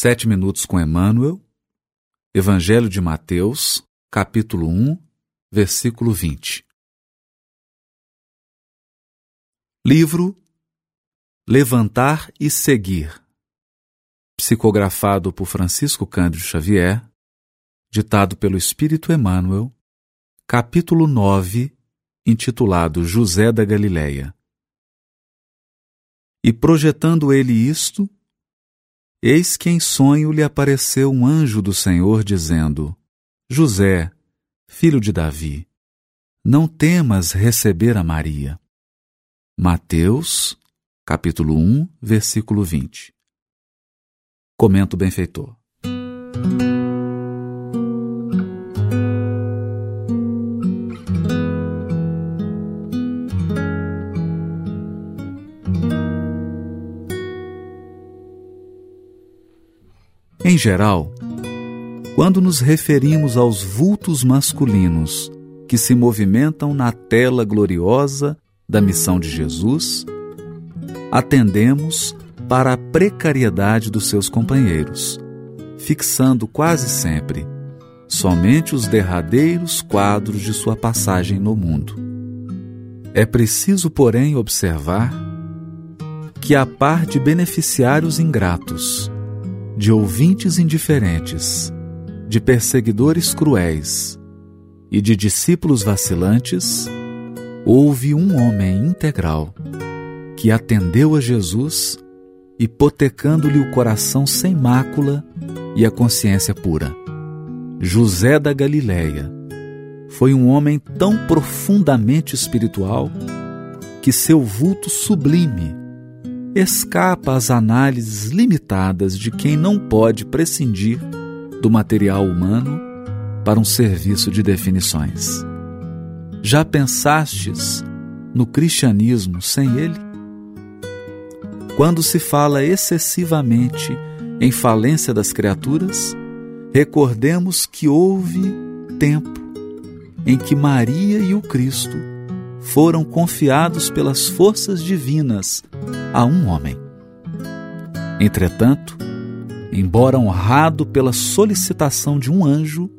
Sete Minutos com Emmanuel, Evangelho de Mateus, capítulo 1, versículo 20. Livro Levantar e Seguir, psicografado por Francisco Cândido Xavier, ditado pelo Espírito Emmanuel, capítulo 9, intitulado José da Galileia. E projetando ele isto, Eis que em sonho lhe apareceu um anjo do Senhor, dizendo: José, filho de Davi, não temas receber a Maria. Mateus, capítulo 1, versículo 20. Comenta o benfeitor. Em geral, quando nos referimos aos vultos masculinos que se movimentam na tela gloriosa da missão de Jesus, atendemos para a precariedade dos seus companheiros, fixando quase sempre somente os derradeiros quadros de sua passagem no mundo. É preciso, porém, observar que, a par de beneficiários ingratos, de ouvintes indiferentes, de perseguidores cruéis e de discípulos vacilantes, houve um homem integral que atendeu a Jesus, hipotecando-lhe o coração sem mácula e a consciência pura. José da Galileia foi um homem tão profundamente espiritual que seu vulto sublime escapa às análises limitadas de quem não pode prescindir do material humano para um serviço de definições. Já pensastes no cristianismo sem ele? Quando se fala excessivamente em falência das criaturas, recordemos que houve tempo em que Maria e o Cristo foram confiados pelas forças divinas a um homem. Entretanto, embora honrado pela solicitação de um anjo,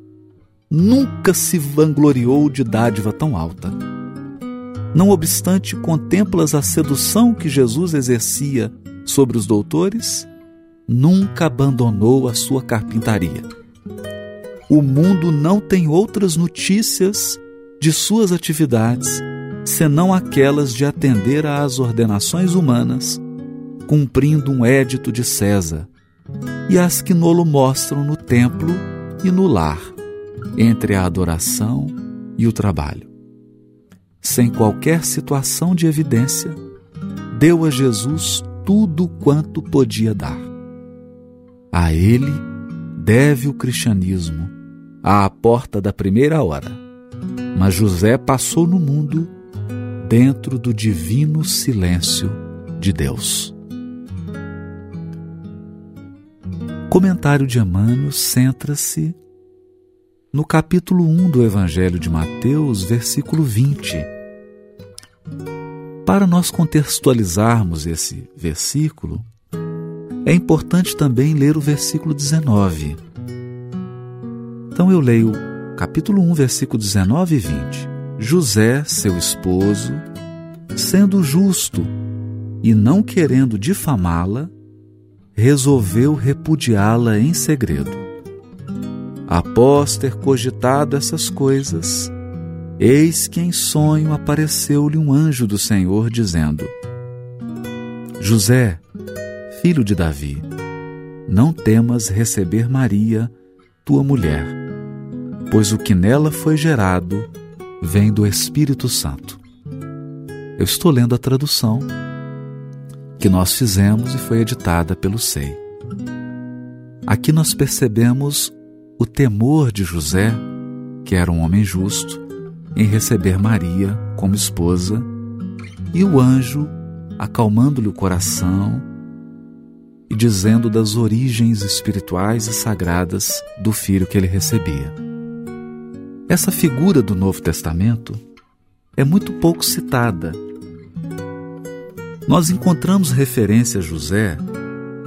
nunca se vangloriou de dádiva tão alta. Não obstante, contemplas a sedução que Jesus exercia sobre os doutores, nunca abandonou a sua carpintaria. O mundo não tem outras notícias de suas atividades senão aquelas de atender às ordenações humanas, cumprindo um édito de César, e as que nolo mostram no templo e no lar, entre a adoração e o trabalho. Sem qualquer situação de evidência, deu a Jesus tudo quanto podia dar. A ele deve o cristianismo, à porta da primeira hora. Mas José passou no mundo dentro do divino silêncio de Deus. Comentário de Emmanuel centra-se no capítulo 1 do Evangelho de Mateus, versículo 20. Para nós contextualizarmos esse versículo, é importante também ler o versículo 19. Então eu leio capítulo 1, versículo 19 e 20. José, seu esposo, sendo justo e não querendo difamá-la, resolveu repudiá-la em segredo. Após ter cogitado essas coisas, eis que em sonho apareceu-lhe um anjo do Senhor, dizendo: José, filho de Davi, não temas receber Maria, tua mulher, pois o que nela foi gerado vem do Espírito Santo. Eu estou lendo a tradução que nós fizemos e foi editada pelo SEI. Aqui nós percebemos o temor de José, que era um homem justo, em receber Maria como esposa, e o anjo acalmando-lhe o coração e dizendo das origens espirituais e sagradas do filho que ele recebia. Essa figura do Novo Testamento é muito pouco citada. Nós encontramos referência a José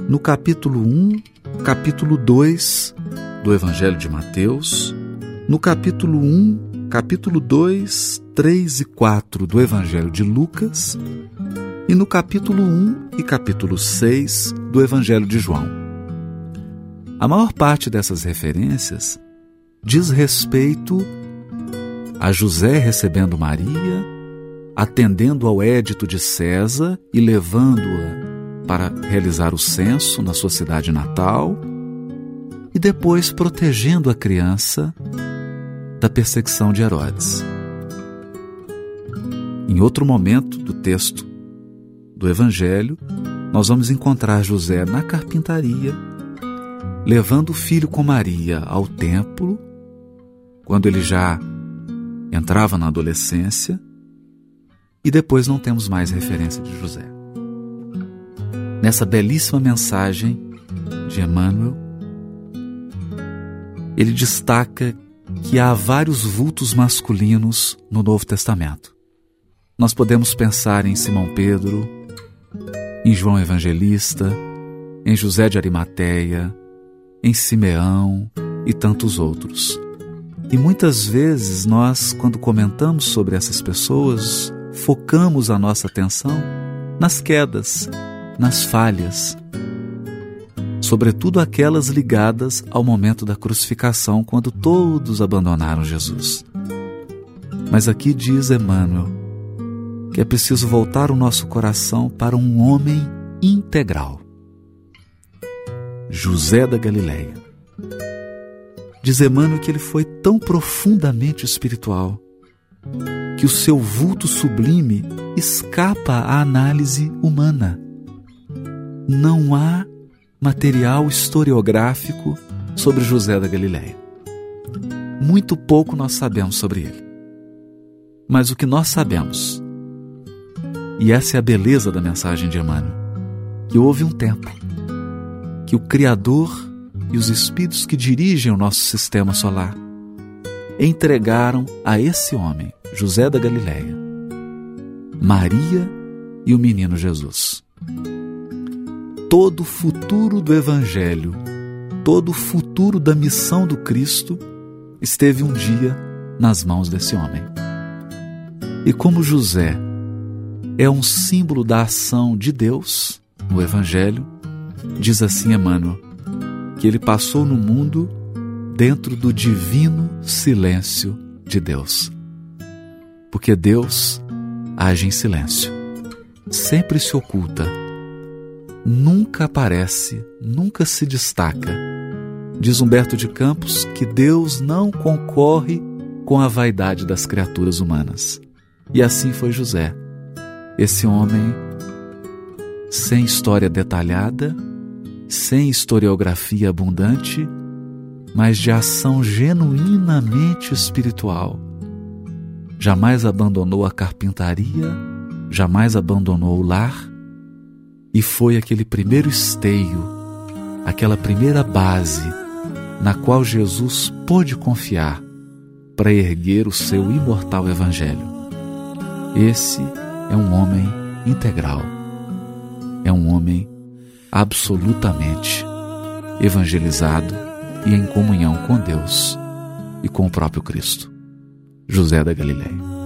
no capítulo 1 capítulo 2 do Evangelho de Mateus, no capítulo 1, capítulo 2, 3 e 4 do Evangelho de Lucas e no capítulo 1 e capítulo 6 do Evangelho de João. A maior parte dessas referências diz respeito a José recebendo Maria, atendendo ao édito de César e levando-a para realizar o censo na sua cidade natal, e depois protegendo a criança da perseguição de Herodes. Em outro momento do texto do Evangelho, nós vamos encontrar José na carpintaria, levando o filho com Maria ao templo, quando ele já entrava na adolescência, e depois não temos mais referência de José. Nessa belíssima mensagem de Emmanuel, ele destaca que há vários vultos masculinos no Novo Testamento. Nós podemos pensar em Simão Pedro, em João Evangelista, em José de Arimateia, em Simeão e tantos outros. E muitas vezes nós, quando comentamos sobre essas pessoas, focamos a nossa atenção nas quedas, nas falhas, sobretudo aquelas ligadas ao momento da crucificação, quando todos abandonaram Jesus. Mas aqui diz Emmanuel que é preciso voltar o nosso coração para um homem integral. José da Galileia. Diz Emmanuel que ele foi tão profundamente espiritual que o seu vulto sublime escapa à análise humana. Não há material historiográfico sobre José da Galileia. Muito pouco nós sabemos sobre ele. Mas o que nós sabemos, e essa é a beleza da mensagem de Emmanuel, que houve um tempo que o Criador e os espíritos que dirigem o nosso sistema solar entregaram a esse homem, José da Galileia, Maria e o menino Jesus. Todo o futuro do Evangelho, todo o futuro da missão do Cristo esteve um dia nas mãos desse homem. E como José é um símbolo da ação de Deus no Evangelho, diz assim Emmanuel, que ele passou no mundo dentro do divino silêncio de Deus. Porque Deus age em silêncio, sempre se oculta, nunca aparece, nunca se destaca. Diz Humberto de Campos que Deus não concorre com a vaidade das criaturas humanas. E assim foi José, esse homem sem história detalhada, sem historiografia abundante, mas de ação genuinamente espiritual. Jamais abandonou a carpintaria, jamais abandonou o lar, e foi aquele primeiro esteio, aquela primeira base na qual Jesus pôde confiar para erguer o seu imortal Evangelho. Esse é um homem integral, é um homem absolutamente evangelizado e em comunhão com Deus e com o próprio Cristo. José da Galileia.